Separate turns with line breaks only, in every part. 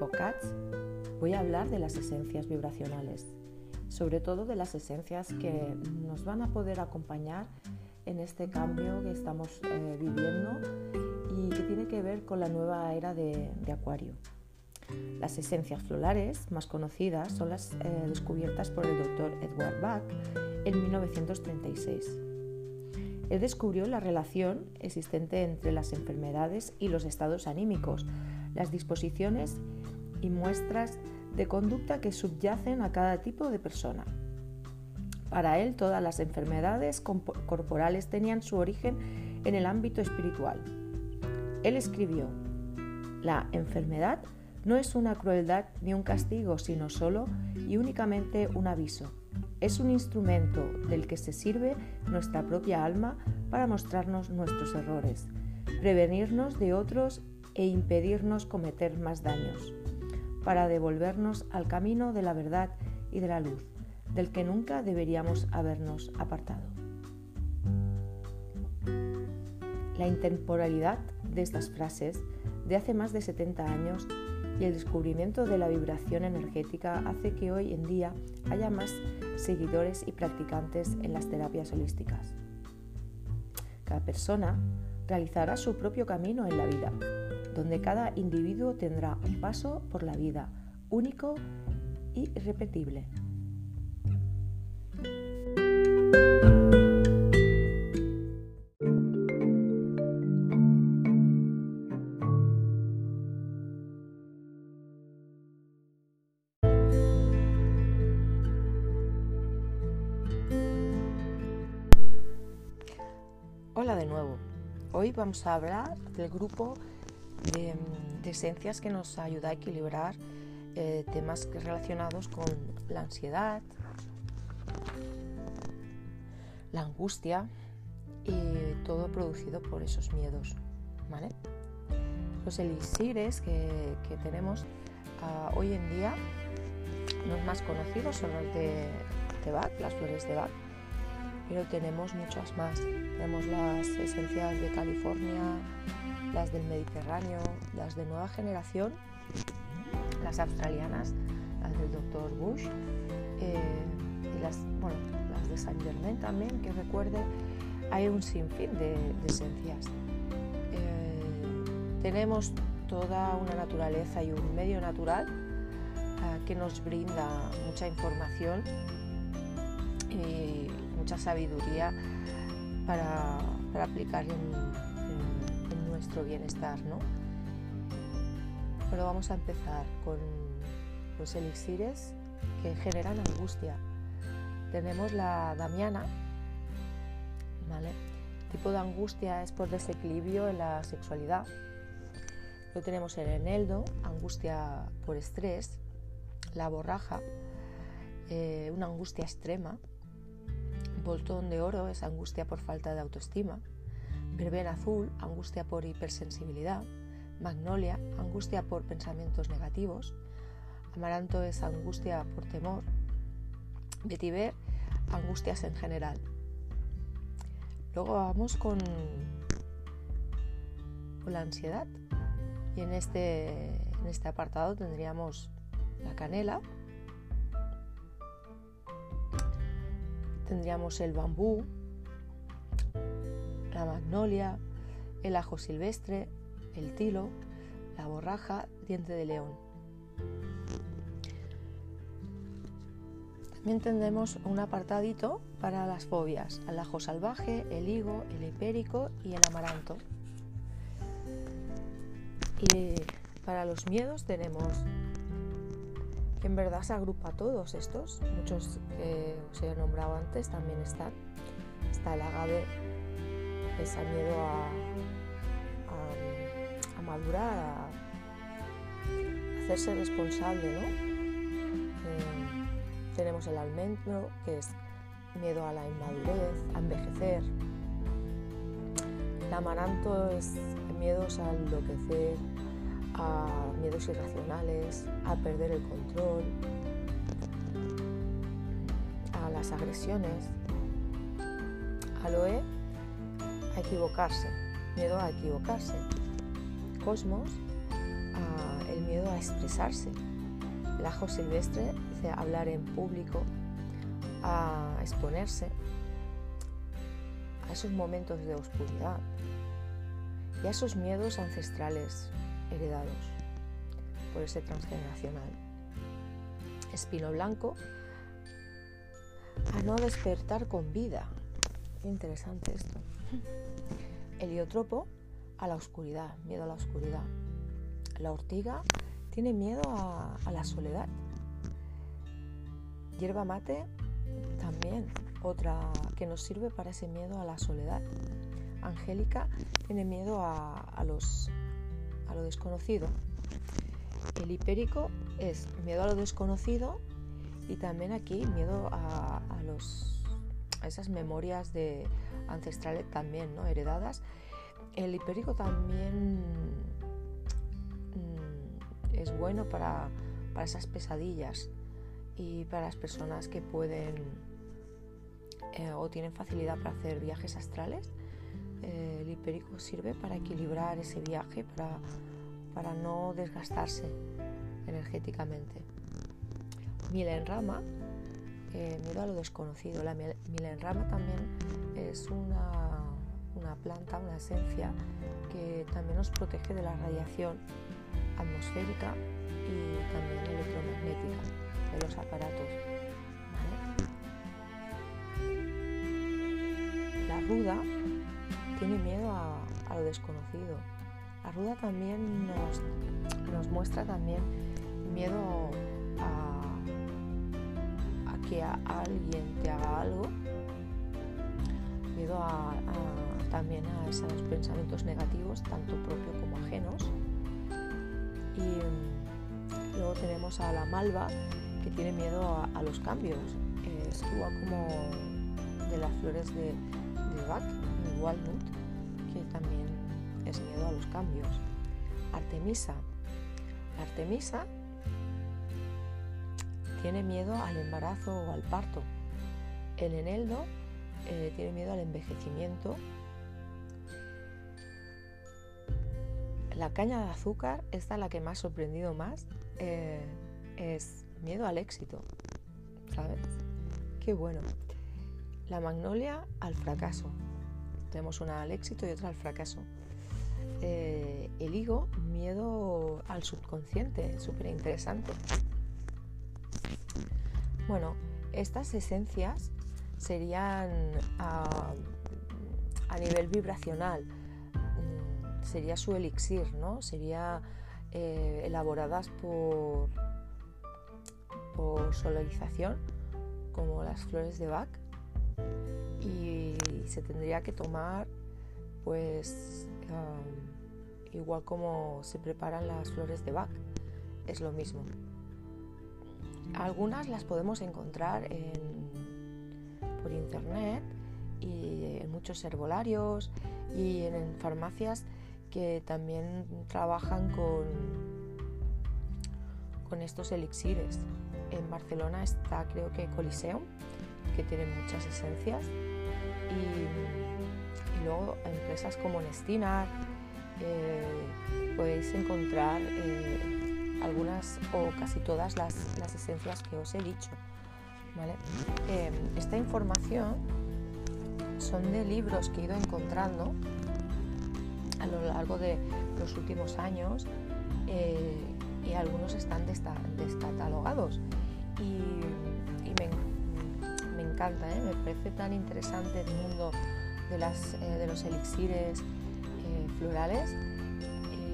podcast voy a hablar de las esencias vibracionales, sobre todo de las esencias que nos van a poder acompañar en este cambio que estamos eh, viviendo y que tiene que ver con la nueva era de, Acuario. Las esencias florales más conocidas son las eh, descubiertas por el doctor Edward Bach en 1936. Él descubrió la relación existente entre las enfermedades y los estados anímicos, las disposiciones y muestras de conducta que subyacen a cada tipo de persona. Para él todas las enfermedades corporales tenían su origen en el ámbito espiritual. Él escribió, la enfermedad no es una crueldad ni un castigo, sino solo y únicamente un aviso es un instrumento del que se sirve nuestra propia alma para mostrarnos nuestros errores, prevenirnos de otros e impedirnos cometer más daños, para devolvernos al camino de la verdad y de la luz, del que nunca deberíamos habernos apartado. La intemporalidad de estas frases de hace más de 70 años y el descubrimiento de la vibración energética hace que hoy en día haya más seguidores y practicantes en las terapias holísticas. Cada persona realizará su propio camino en la vida, donde cada individuo tendrá un paso por la vida único y irrepetible. Hola de nuevo. Hoy vamos a hablar del grupo de, esencias que nos ayuda a equilibrar eh, temas relacionados con la ansiedad, la angustia y todo producido por esos miedos. Los elixires que, tenemos ah, hoy en día, los más conocidos son los de, de Bach, las flores de Bach pero tenemos muchas más. Tenemos las esencias de California, las del Mediterráneo, las de nueva generación, las australianas, las del Dr. Bush eh, y las, las de Saint Germain también, que recuerde, hay un sinfín de, esencias. Eh, tenemos toda una naturaleza y un medio natural eh, que nos brinda mucha información mucha sabiduría para, aplicar en, nuestro bienestar. ¿no? Pero vamos a empezar con los elixires que generan angustia. Tenemos la damiana, ¿vale? Tipo de angustia es por desequilibrio en la sexualidad. Luego tenemos el eneldo, angustia por estrés, la borraja, eh, una angustia extrema, Boltón de oro es angustia por falta de autoestima. Verbena azul, angustia por hipersensibilidad. Magnolia, angustia por pensamientos negativos. Amaranto es angustia por temor. Vetiver, angustias en general. Luego vamos con, la ansiedad. Y este, en este apartado tendríamos la canela, tendríamos el bambú, la magnolia, el ajo silvestre, el tilo, la borraja, diente de león. También tendremos un apartadito para las fobias, el ajo salvaje, el higo, el hipérico y el amaranto. Y para los miedos tenemos en verdad se agrupa a todos estos, muchos que os he nombrado antes también están. Está el agave, ese miedo a, a, madurar, a hacerse responsable, ¿no? Eh, tenemos el almendro, que es miedo a la inmadurez, a envejecer. El amaranto es miedos a enloquecer, a miedos irracionales, a perder el control, a las agresiones. Aloe, a equivocarse, miedo a equivocarse. Cosmos, el miedo a expresarse. El ajo silvestre dice hablar en público, a exponerse a esos momentos de oscuridad y a esos miedos ancestrales heredados por ese transgeneracional. Espino blanco a no despertar con vida. Qué interesante esto. Heliotropo a la oscuridad, miedo a la oscuridad. La ortiga tiene miedo a, a la soledad. Hierba mate también, otra que nos sirve para ese miedo a la soledad. Angélica tiene miedo a, los, a lo desconocido. El hipérico es miedo a lo desconocido y también aquí miedo a, los, a esas memorias de ancestrales también ¿no? heredadas. El hipérico también mm, es bueno para, para esas pesadillas y para las personas que pueden eh, o tienen facilidad para hacer viajes astrales. El hipérico sirve para equilibrar ese viaje, para, para no desgastarse energéticamente. Milenrama, eh, miedo a lo desconocido. La milenrama también es una, una planta, una esencia que también nos protege de la radiación atmosférica y también electromagnética de los aparatos. La ruda tiene miedo a, lo desconocido. La ruda también nos, muestra también miedo a, que alguien te haga algo, miedo también a esos pensamientos negativos, tanto propios como ajenos. Y luego tenemos a la malva, que tiene miedo a, los cambios. Es igual como de las flores de, de Bach, que también miedo a los cambios. Artemisa. Artemisa tiene miedo al embarazo o al parto. El eneldo eh, tiene miedo al envejecimiento. La caña de azúcar, esta es la que me ha sorprendido más, eh, es miedo al éxito, ¿sabes? Qué bueno. La magnolia al fracaso. Tenemos una al éxito y otra al fracaso. Eh, el higo, miedo al subconsciente, súper interesante. Bueno, estas esencias serían a, nivel vibracional, mm, sería su elixir, ¿no? Sería eh, elaboradas por solarización, como las flores de Bach, y se tendría que tomar pues igual como se preparan las flores de Bach, es lo mismo. Algunas las podemos encontrar por internet y en muchos herbolarios y en farmacias que también trabajan con, con estos elixires en Barcelona está creo que Coliseum, que tiene muchas esencias. Y, luego empresas como Nestinar, eh, podéis encontrar eh, algunas o casi todas las, esencias que os he dicho. Eh, esta información son de libros que he ido encontrando a lo largo de los últimos años y algunos están descatalogados y, me, encanta, ¿eh? me parece tan interesante el mundo de, las, eh, de los elixires eh, florales.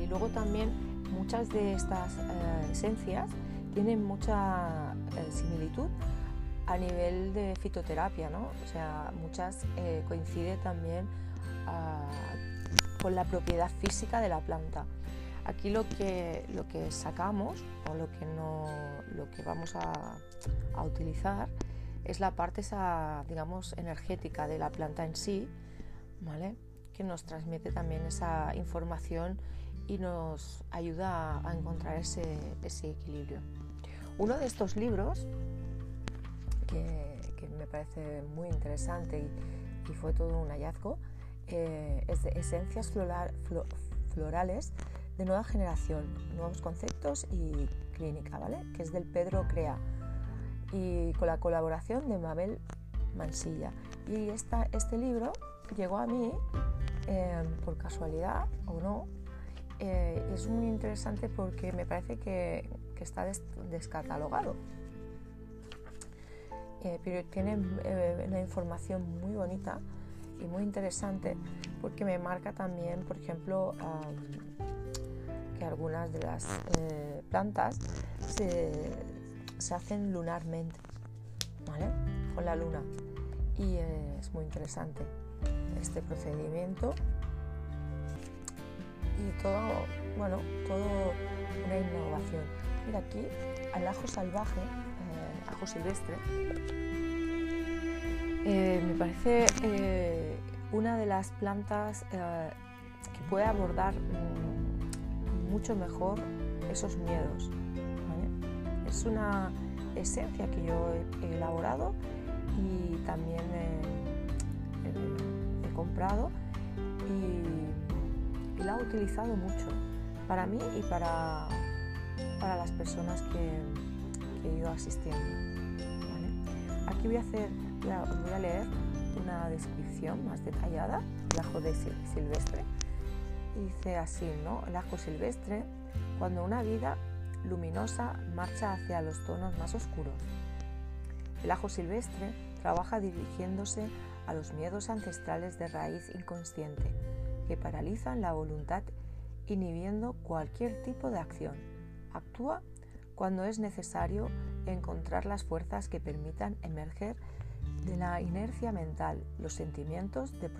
Y luego también muchas de estas esencias tienen mucha similitud a nivel de fitoterapia, ¿no? O sea, muchas coinciden también ah, con la propiedad física de la planta. Aquí lo que, lo que sacamos o lo que, no, lo que vamos a, utilizar es la parte esa, digamos, energética de la planta en sí, ¿vale? Que nos transmite también esa información y nos ayuda a, encontrar ese, equilibrio. Uno de estos libros, que, me parece muy interesante y, fue todo un hallazgo, eh, es de Esencias Florales de nueva generación, nuevos conceptos y clínica, ¿vale? Que es del Pedro Crea y con la colaboración de Mabel Mansilla. Y esta, este libro llegó a mí eh, por casualidad o no. Eh, es muy interesante porque me parece que, está descatalogado. Eh, pero tiene una información muy bonita y muy interesante porque me marca también, por ejemplo, que algunas de las plantas se, se hacen lunarmente, ¿vale? Con la luna. Y es muy interesante este procedimiento y todo, bueno, todo una innovación. Mira aquí, el ajo salvaje, eh, ajo silvestre, eh, me parece eh, una de las plantas que puede abordar mm, mucho mejor esos miedos. Es una esencia que yo he elaborado y también he, comprado y, la he utilizado mucho para mí y para, para las personas que, he ido asistiendo. Aquí voy a, hacer, voy a leer una descripción más detallada del ajo de silvestre. dice así, ¿no? El ajo silvestre, cuando una vida luminosa marcha hacia los tonos más oscuros. El ajo silvestre trabaja dirigiéndose a los miedos ancestrales de raíz inconsciente que paralizan la voluntad inhibiendo cualquier tipo de acción. Actúa cuando es necesario encontrar las fuerzas que permitan emerger de la inercia mental, los sentimientos de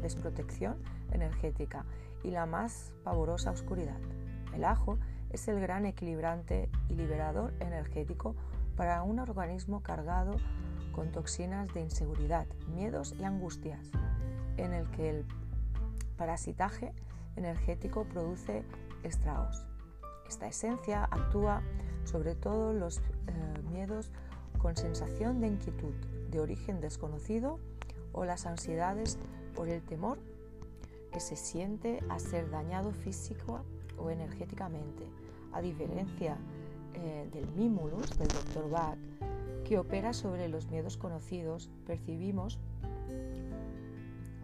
desprotección energética y la más pavorosa oscuridad. El ajo es el gran equilibrante y liberador energético para un organismo cargado con toxinas de inseguridad, miedos y angustias, en el que el parasitaje energético produce estragos. Esta esencia actúa sobre todo los eh, miedos con sensación de inquietud, de origen desconocido o las ansiedades por el temor que se siente a ser dañado físico o energéticamente, a diferencia eh, del mimulus del Dr. Bach, que opera sobre los miedos conocidos, percibimos,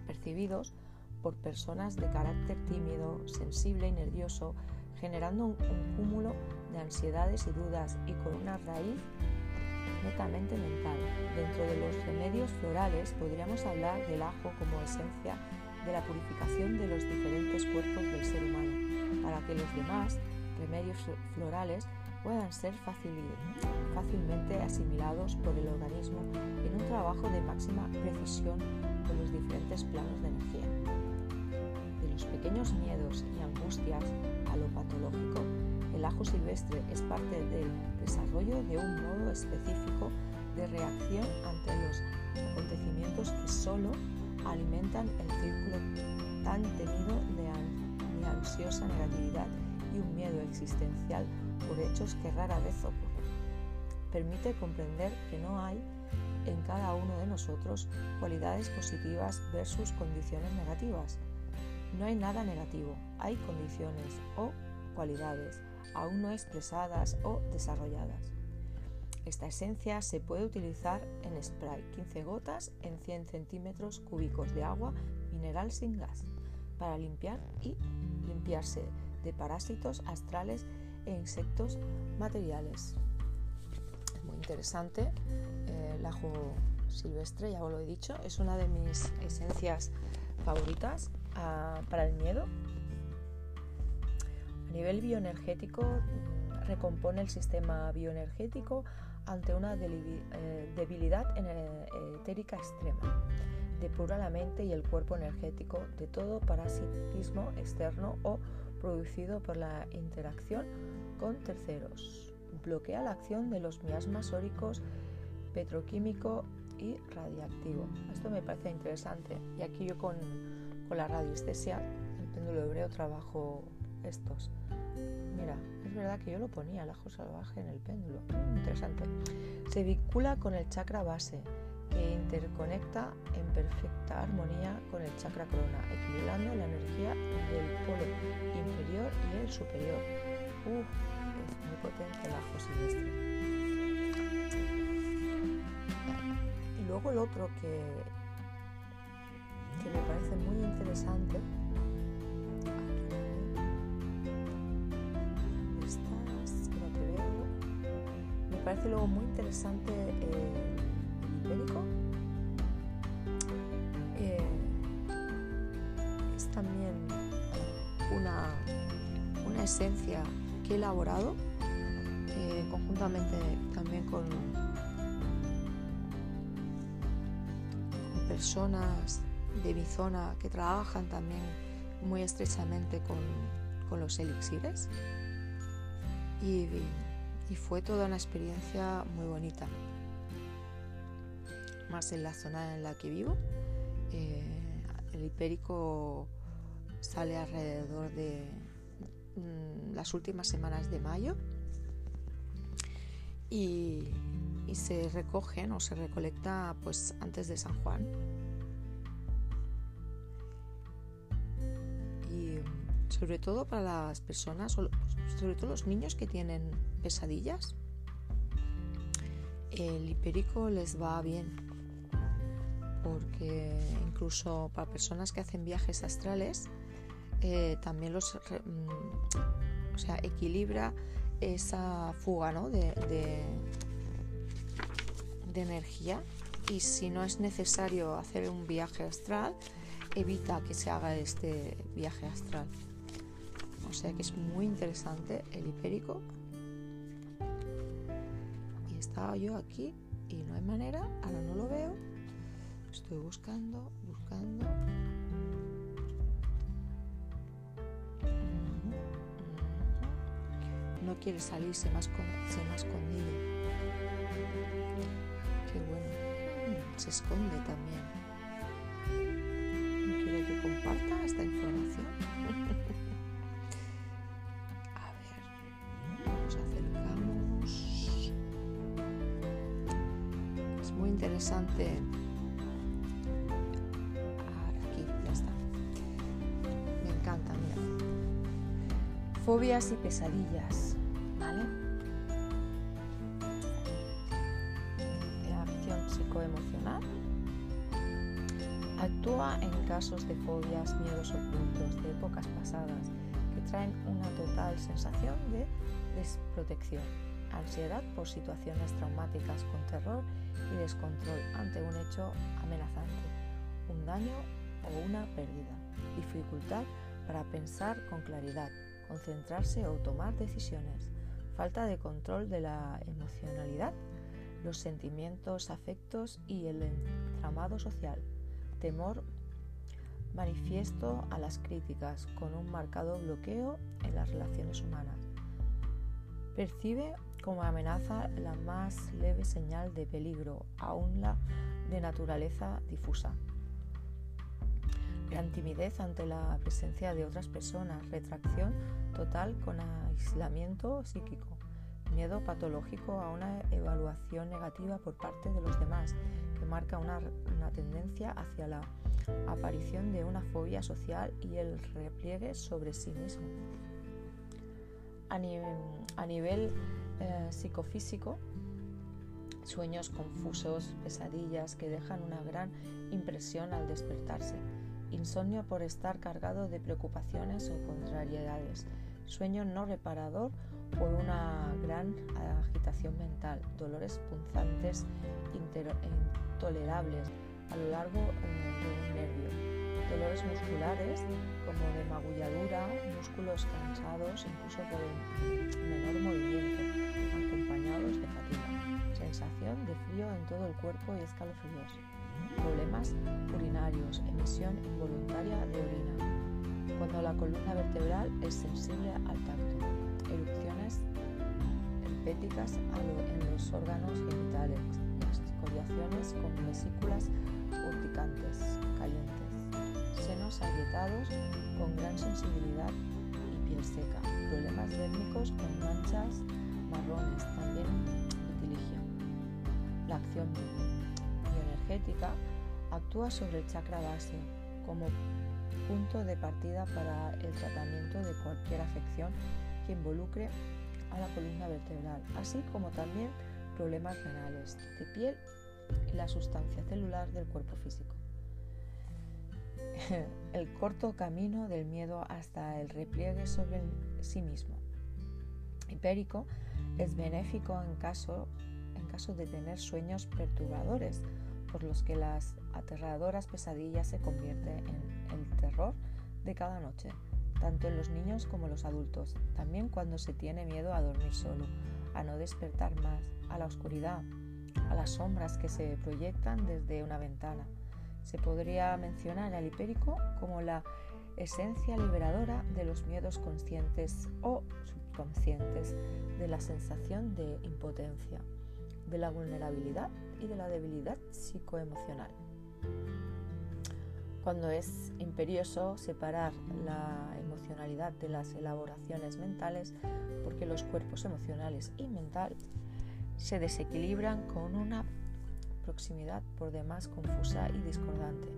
percibidos por personas de carácter tímido, sensible y nervioso, generando un, cúmulo de ansiedades y dudas y con una raíz netamente mental. Dentro de los remedios florales podríamos hablar del ajo como esencia de la purificación de los diferentes cuerpos del ser humano para que los demás remedios florales puedan ser fácilmente asimilados por el organismo en un trabajo de máxima precisión con los diferentes planos de energía. De los pequeños miedos y angustias a lo patológico, el ajo silvestre es parte del desarrollo de un modo específico de reacción ante los acontecimientos que solo alimentan el círculo tan temido de ansiosa negatividad y un miedo existencial por hechos que rara vez ocurren. Permite comprender que no hay en cada uno de nosotros cualidades positivas versus condiciones negativas. No hay nada negativo, hay condiciones o cualidades aún no expresadas o desarrolladas. Esta esencia se puede utilizar en spray 15 gotas en 100 centímetros cúbicos de agua mineral sin gas para limpiar y limpiarse de parásitos astrales e insectos materiales. Muy interesante. Eh, el ajo silvestre, ya os lo he dicho, es una de mis esencias favoritas ah, para el miedo. A nivel bioenergético, recompone el sistema bioenergético ante una eh, debilidad etérica extrema depura la mente y el cuerpo energético de todo parasitismo externo o producido por la interacción con terceros. Bloquea la acción de los miasmas óricos, petroquímico y radiactivo. Esto me parece interesante. Y aquí yo con, con la radiestesia, el péndulo hebreo, trabajo estos. Mira, es verdad que yo lo ponía, el ajo salvaje en el péndulo. Interesante. Se vincula con el chakra base que interconecta en perfecta armonía con el chakra corona, equilibrando la energía del polo inferior y el superior. Muy potente el ajo silvestre. Y luego el otro que, que me parece muy interesante parece luego muy interesante eh, el ibérico. Eh, es también una, una, esencia que he elaborado conjuntamente también con, personas de mi zona que trabajan también muy estrechamente con, con los elixires. Y, fue toda una experiencia muy bonita. Más en la zona en la que vivo. Eh, el hipérico sale alrededor de mm, las últimas semanas de mayo y, se recogen o se recolecta pues antes de San Juan. Y sobre todo para las personas, sobre todo los niños que tienen pesadillas, el hipérico les va bien, porque incluso para personas que hacen viajes astrales, eh, también los mm, o sea, equilibra esa fuga de, de energía y si no es necesario hacer un viaje astral, evita que se haga este viaje astral. O sea que es muy interesante el hipérico estaba yo aquí y no hay manera, ahora no lo veo. Estoy buscando, buscando. No quiere salir, se me ha, escondido. Qué bueno. Se esconde también. No quiere que comparta esta información. interesante. Ahora aquí, ya está. Me encanta, mira. Fobias y pesadillas, casos de fobias, miedos ocultos de épocas pasadas que traen una total sensación de desprotección ansiedad por situaciones traumáticas con terror y descontrol ante un hecho amenazante, un daño o una pérdida, dificultad para pensar con claridad, concentrarse o tomar decisiones, falta de control de la emocionalidad, los sentimientos, afectos y el entramado social, temor manifiesto a las críticas con un marcado bloqueo en las relaciones humanas. Percibe como amenaza la más leve señal de peligro, aún la de naturaleza difusa. Gran timidez ante la presencia de otras personas, retracción total con aislamiento psíquico, miedo patológico a una evaluación negativa por parte de los demás, marca una, tendencia hacia la aparición de una fobia social y el repliegue sobre sí mismo. a nivel eh, psicofísico, sueños confusos, pesadillas que dejan una gran impresión al despertarse, insomnio por estar cargado de preocupaciones o contrariedades, sueño no reparador por una gran agitación mental, dolores punzantes intolerables a lo largo eh, de un nervio, dolores musculares como de magulladura, músculos cansados incluso por el menor movimiento, de fatiga, sensación de frío en todo el cuerpo y escalofríos, problemas urinarios, emisión involuntaria de orina, cuando la columna vertebral es sensible al tacto, erupciones herpéticas en los órganos genitales, excoriaciones con vesículas urticantes, calientes, senos agrietados con gran sensibilidad y piel seca, problemas dérmicos con manchas marrones, también vitiligio. La acción bioenergética actúa sobre el chakra base como punto de partida para el tratamiento de cualquier afección que involucre a la columna vertebral, así como también problemas renales, de piel y la sustancia celular del cuerpo físico. El corto camino del miedo hasta el repliegue sobre sí mismo. Hipérico es benéfico en caso, en caso de tener sueños perturbadores, por los que las aterradoras pesadillas se convierten en el terror de cada noche, tanto en los niños como en los adultos, también cuando se tiene miedo a dormir solo, a no despertar más, a la oscuridad, a las sombras que se proyectan desde una ventana. Se podría mencionar al hipérico como la esencia liberadora de los miedos conscientes o subconscientes, de la sensación de impotencia, de la vulnerabilidad y de la debilidad psicoemocional. Cuando es imperioso separar la emocionalidad de las elaboraciones mentales, porque los cuerpos emocionales y mental se desequilibran con una proximidad por demás confusa y discordante.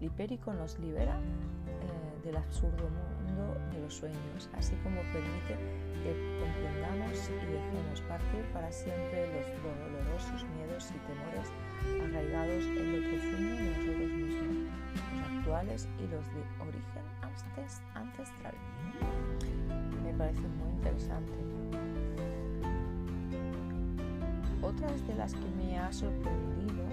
El hipérico nos libera eh, del absurdo mundo de los sueños, así como permite que comprendamos y dejemos partir para siempre los dolorosos miedos y temores arraigados en lo profundo de nosotros y los de origen ancestral. Me parece muy interesante. Otras de las que me ha sorprendido,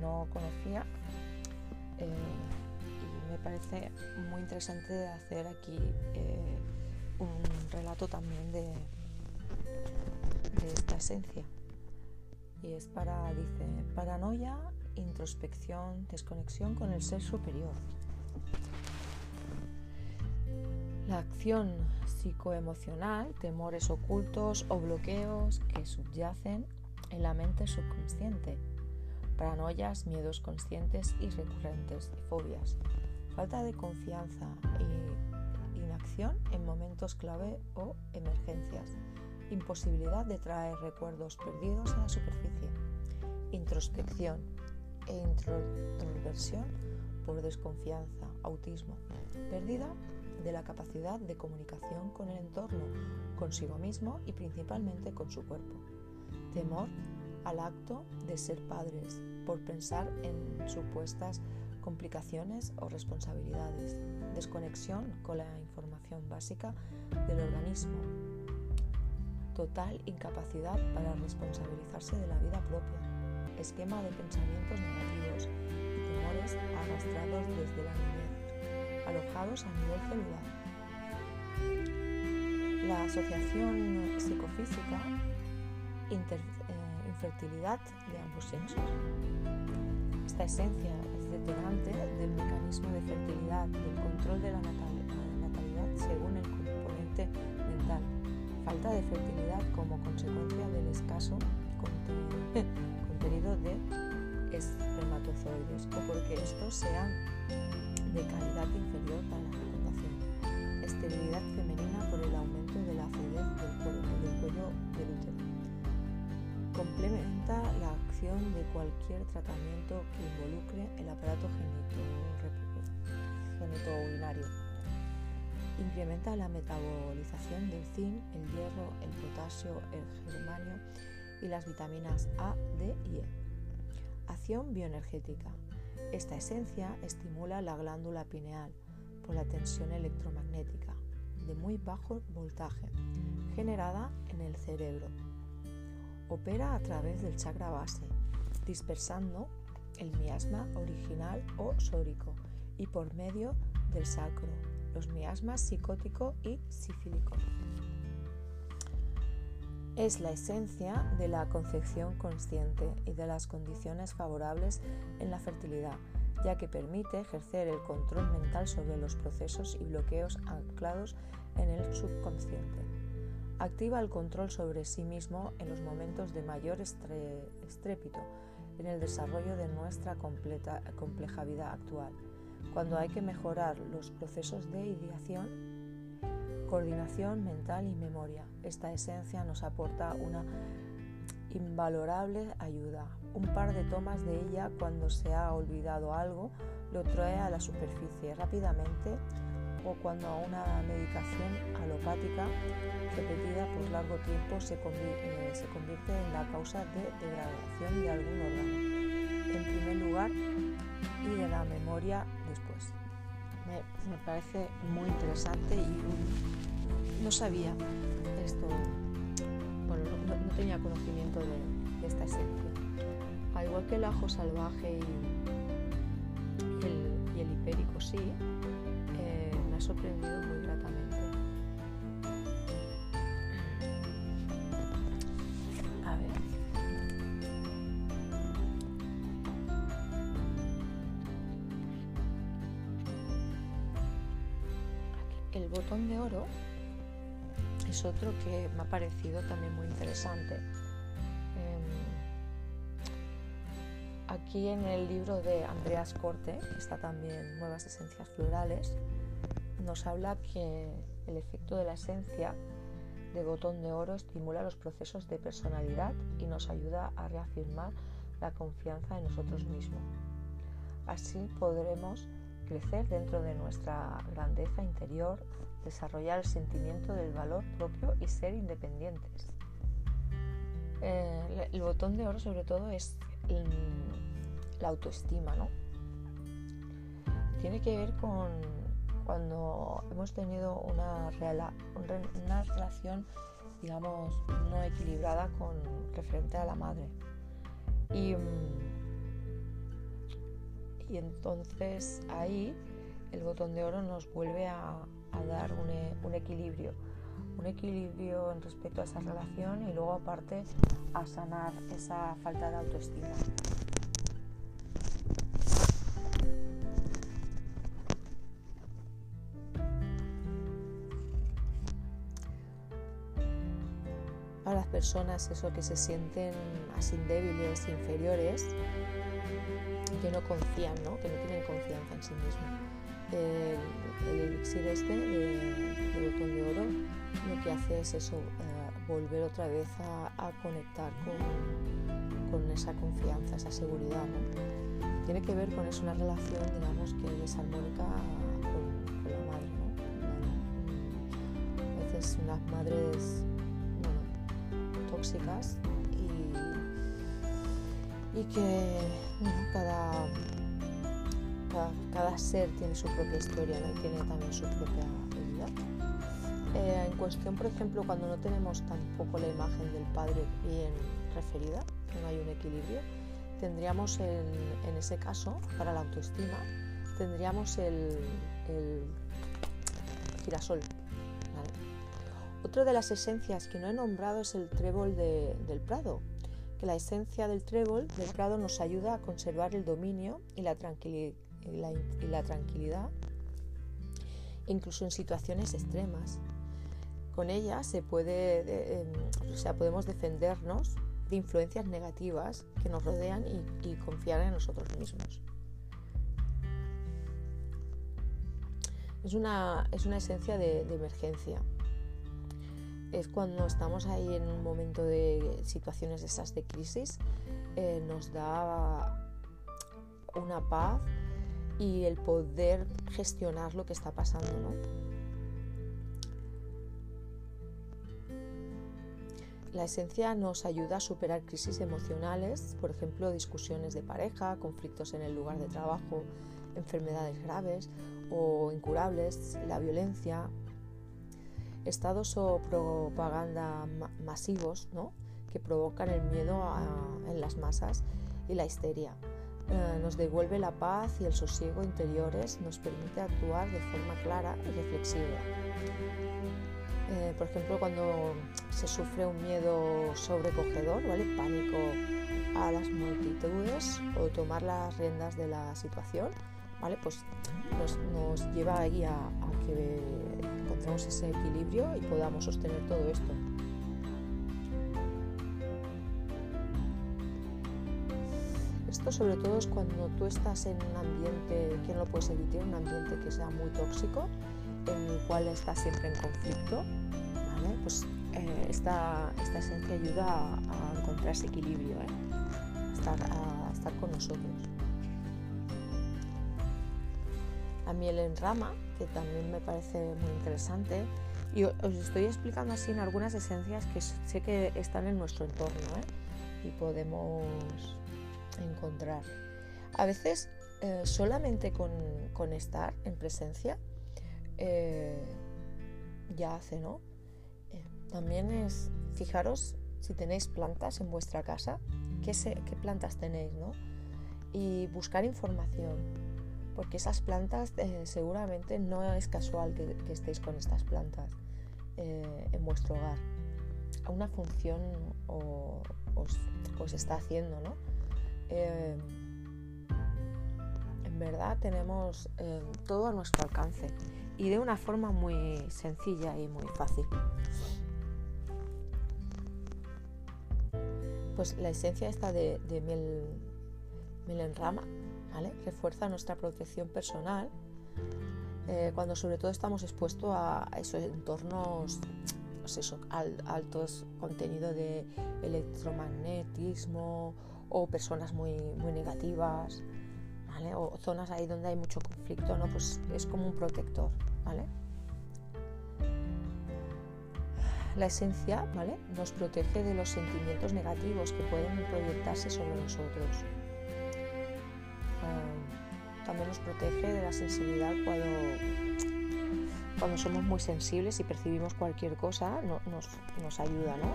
no conocía eh, y me parece muy interesante hacer aquí eh, un relato también de, de esta esencia. Y es para, dice, paranoia, introspección, desconexión con el ser superior. La acción psicoemocional, temores ocultos o bloqueos que subyacen en la mente subconsciente, paranoias, miedos conscientes y recurrentes, y fobias, falta de confianza e inacción en momentos clave o emergencias, imposibilidad de traer recuerdos perdidos a la superficie, introspección e introversión por desconfianza, autismo, pérdida de la capacidad de comunicación con el entorno, consigo mismo y principalmente con su cuerpo. Temor al acto de ser padres por pensar en supuestas complicaciones o responsabilidades. Desconexión con la información básica del organismo. Total incapacidad para responsabilizarse de la vida propia. Esquema de pensamientos negativos y temores arrastrados desde la niñez alojados a nivel celular. La asociación psicofísica eh, infertilidad de ambos sexos. Esta esencia es detonante del mecanismo de fertilidad, del control de la natalidad según el componente mental. Falta de fertilidad como consecuencia del escaso contenido de espermatozoides o porque estos sean de calidad inferior para la fecundación, esterilidad femenina por el aumento de la acidez del, cuello del útero. Complementa la acción de cualquier tratamiento que involucre el aparato genitourinario. Incrementa la metabolización del zinc, el hierro, el potasio, el germanio y las vitaminas A, D y E. Acción bioenergética esta esencia estimula la glándula pineal por la tensión electromagnética de muy bajo voltaje generada en el cerebro. Opera a través del chakra base, dispersando el miasma original o sórico y por medio del sacro, los miasmas psicótico y sifílico. Es la esencia de la concepción consciente y de las condiciones favorables en la fertilidad. ya que permite ejercer el control mental sobre los procesos y bloqueos anclados en el subconsciente. Activa el control sobre sí mismo en los momentos de mayor estrépito en el desarrollo de nuestra compleja vida actual, cuando hay que mejorar los procesos de ideación, coordinación mental y memoria. Esta esencia nos aporta una invalorable ayuda. Un par de tomas de ella cuando se ha olvidado algo lo trae a la superficie rápidamente o cuando una medicación alopática repetida por largo tiempo se, eh, se convierte en la causa de degradación de algún órgano, en primer lugar, y de la memoria después. Me, parece muy interesante y no sabía esto, bueno, no, tenía conocimiento de, esta esencia. Al igual que el ajo salvaje y, el, y el hipérico sí, sorprendido muy gratamente. A ver. El botón de oro es otro que me ha parecido también muy interesante. Em, aquí en el libro de Andreas Corte, que está también Nuevas Esencias Florales, nos habla que el efecto de la esencia de botón de oro estimula los procesos de personalidad y nos ayuda a reafirmar la confianza en nosotros mismos. Así podremos crecer dentro de nuestra grandeza interior, desarrollar el sentimiento del valor propio y ser independientes. Eh, el botón de oro sobre todo es la autoestima, ¿no? Tiene que ver con cuando hemos tenido una, una relación, digamos, no equilibrada con referente a la madre. Y, mm, y entonces ahí el botón de oro nos vuelve a, dar un, un, equilibrio, un equilibrio en respecto a esa relación y luego aparte a sanar esa falta de autoestima. Personas eso que se sienten así débiles, inferiores, que no confían, ¿no? que no tienen confianza en sí mismos. El, elixir este de, botón de oro lo que hace es eso, eh, volver otra vez a, conectar con, con, esa confianza, esa seguridad. Tiene que ver con eso, una relación, digamos, que es armónica con, con la madre. ¿no? A veces las madres y, que cada, cada, ser tiene su propia historia y tiene también su propia vida. Eh, en cuestión, por ejemplo, cuando no tenemos tampoco la imagen del padre bien referida, no hay un equilibrio, tendríamos en, ese caso, para la autoestima, tendríamos el, el girasol, otra de las esencias que no he nombrado es el trébol del Prado, que la esencia del trébol del Prado nos ayuda a conservar el dominio y la, tranquilidad, incluso en situaciones extremas. Con ella se puede, em, o sea, podemos defendernos de influencias negativas que nos rodean y, confiar en nosotros mismos. Es una, es una esencia de emergencia es cuando estamos ahí en un momento de situaciones de esas de crisis, eh, nos da una paz y el poder gestionar lo que está pasando. La esencia nos ayuda a superar crisis emocionales, por ejemplo, discusiones de pareja, conflictos en el lugar de trabajo, enfermedades graves o incurables, la violencia, estados o propaganda masivos que provocan el miedo en las masas y la histeria. Eh, nos devuelve la paz y el sosiego interiores, nos permite actuar de forma clara y reflexiva. Eh, por ejemplo, cuando se sufre un miedo sobrecogedor, ¿vale? Pánico a las multitudes o tomar las riendas de la situación, ¿vale? Pues nos, lleva ahí a, a que encontremos ese equilibrio y podamos sostener todo esto. Esto sobre todo es cuando tú estás en un ambiente, que no lo puedes evitar, un ambiente que sea muy tóxico, en el cual estás siempre en conflicto. Pues eh, esta, esencia ayuda a, encontrar ese equilibrio, ¿eh? a, estar, con nosotros. La miel en rama, que también me parece muy interesante, y os estoy explicando así en algunas esencias que sé que están en nuestro entorno ¿eh? y podemos encontrar. A veces eh, solamente con, estar en presencia eh, ya hace, ¿no? También es, fijaros si tenéis plantas en vuestra casa, qué, qué plantas tenéis, ¿no? Y buscar información, porque esas plantas seguramente no es casual que, estéis con estas plantas en vuestro hogar. Una función os, está haciendo, ¿no? Eh, en verdad tenemos eh, todo a nuestro alcance y de una forma muy sencilla y muy fácil. Pues la esencia esta de, miel, en rama refuerza nuestra protección personal eh, cuando sobre todo estamos expuestos a esos entornos pues altos contenido de electromagnetismo o personas muy, muy negativas, ¿vale? O zonas ahí donde hay mucho conflicto, ¿no? Pues es como un protector, ¿vale? La esencia, ¿vale? Nos protege de los sentimientos negativos que pueden proyectarse sobre nosotros. Ah, también nos protege de la sensibilidad cuando, cuando somos muy sensibles y percibimos cualquier cosa, nos, nos ayuda, ¿no?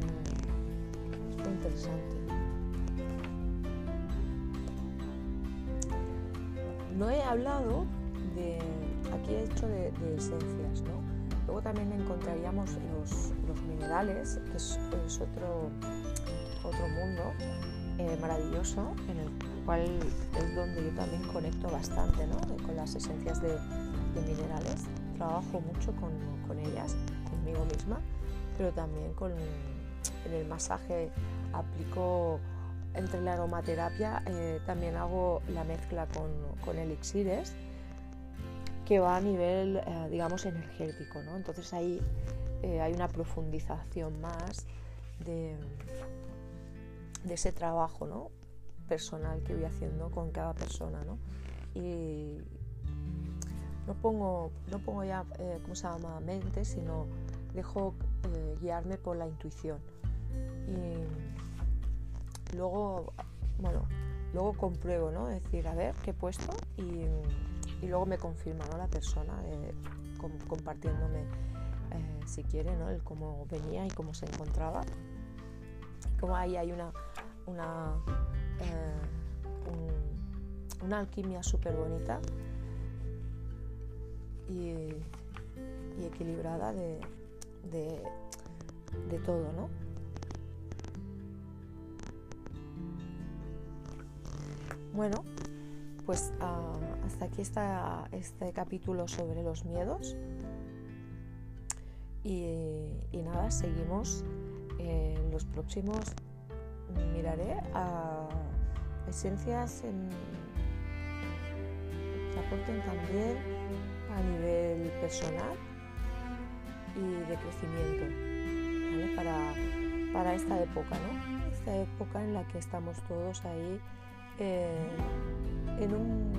Mm, es muy interesante. No he hablado de, aquí he hecho de, esencias, ¿no? Luego también encontraríamos los, minerales, que es, otro, otro mundo eh, maravilloso en el cual es donde yo también conecto bastante ¿no? con las esencias de, minerales. Trabajo mucho con, ellas, conmigo misma, pero también con, en el masaje aplico entre la aromaterapia eh, también hago la mezcla con, con, elixires que va a nivel, eh, digamos, energético. ¿no? Entonces ahí eh, hay una profundización más de, de ese trabajo ¿no? Personal que voy haciendo con cada persona. ¿no? Y no pongo, no pongo ya, ¿cómo se llama?, mente, sino dejo guiarme por la intuición. Y, luego, bueno, luego compruebo, ¿no? Es decir, a ver qué he puesto y, luego me confirma, ¿no? La persona compartiéndome, eh, si quiere, ¿no? El cómo venía y cómo se encontraba. Y como ahí hay una, una, eh, una alquimia súper bonita y, equilibrada de, de todo, ¿no? Bueno, pues ah, hasta aquí está este capítulo sobre los miedos. Y, nada, seguimos en los próximos. Miraré a esencias que aporten también a nivel personal y de crecimiento para, para esta época, ¿no? Esta época en la que estamos todos ahí eh, en un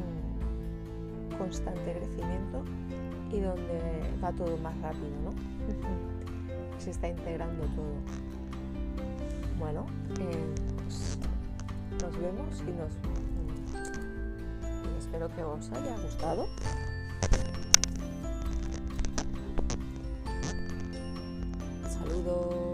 constante crecimiento y donde va todo más rápido, ¿no? Se está integrando todo. Bueno, eh, nos vemos y nos y espero que os haya gustado. Saludos.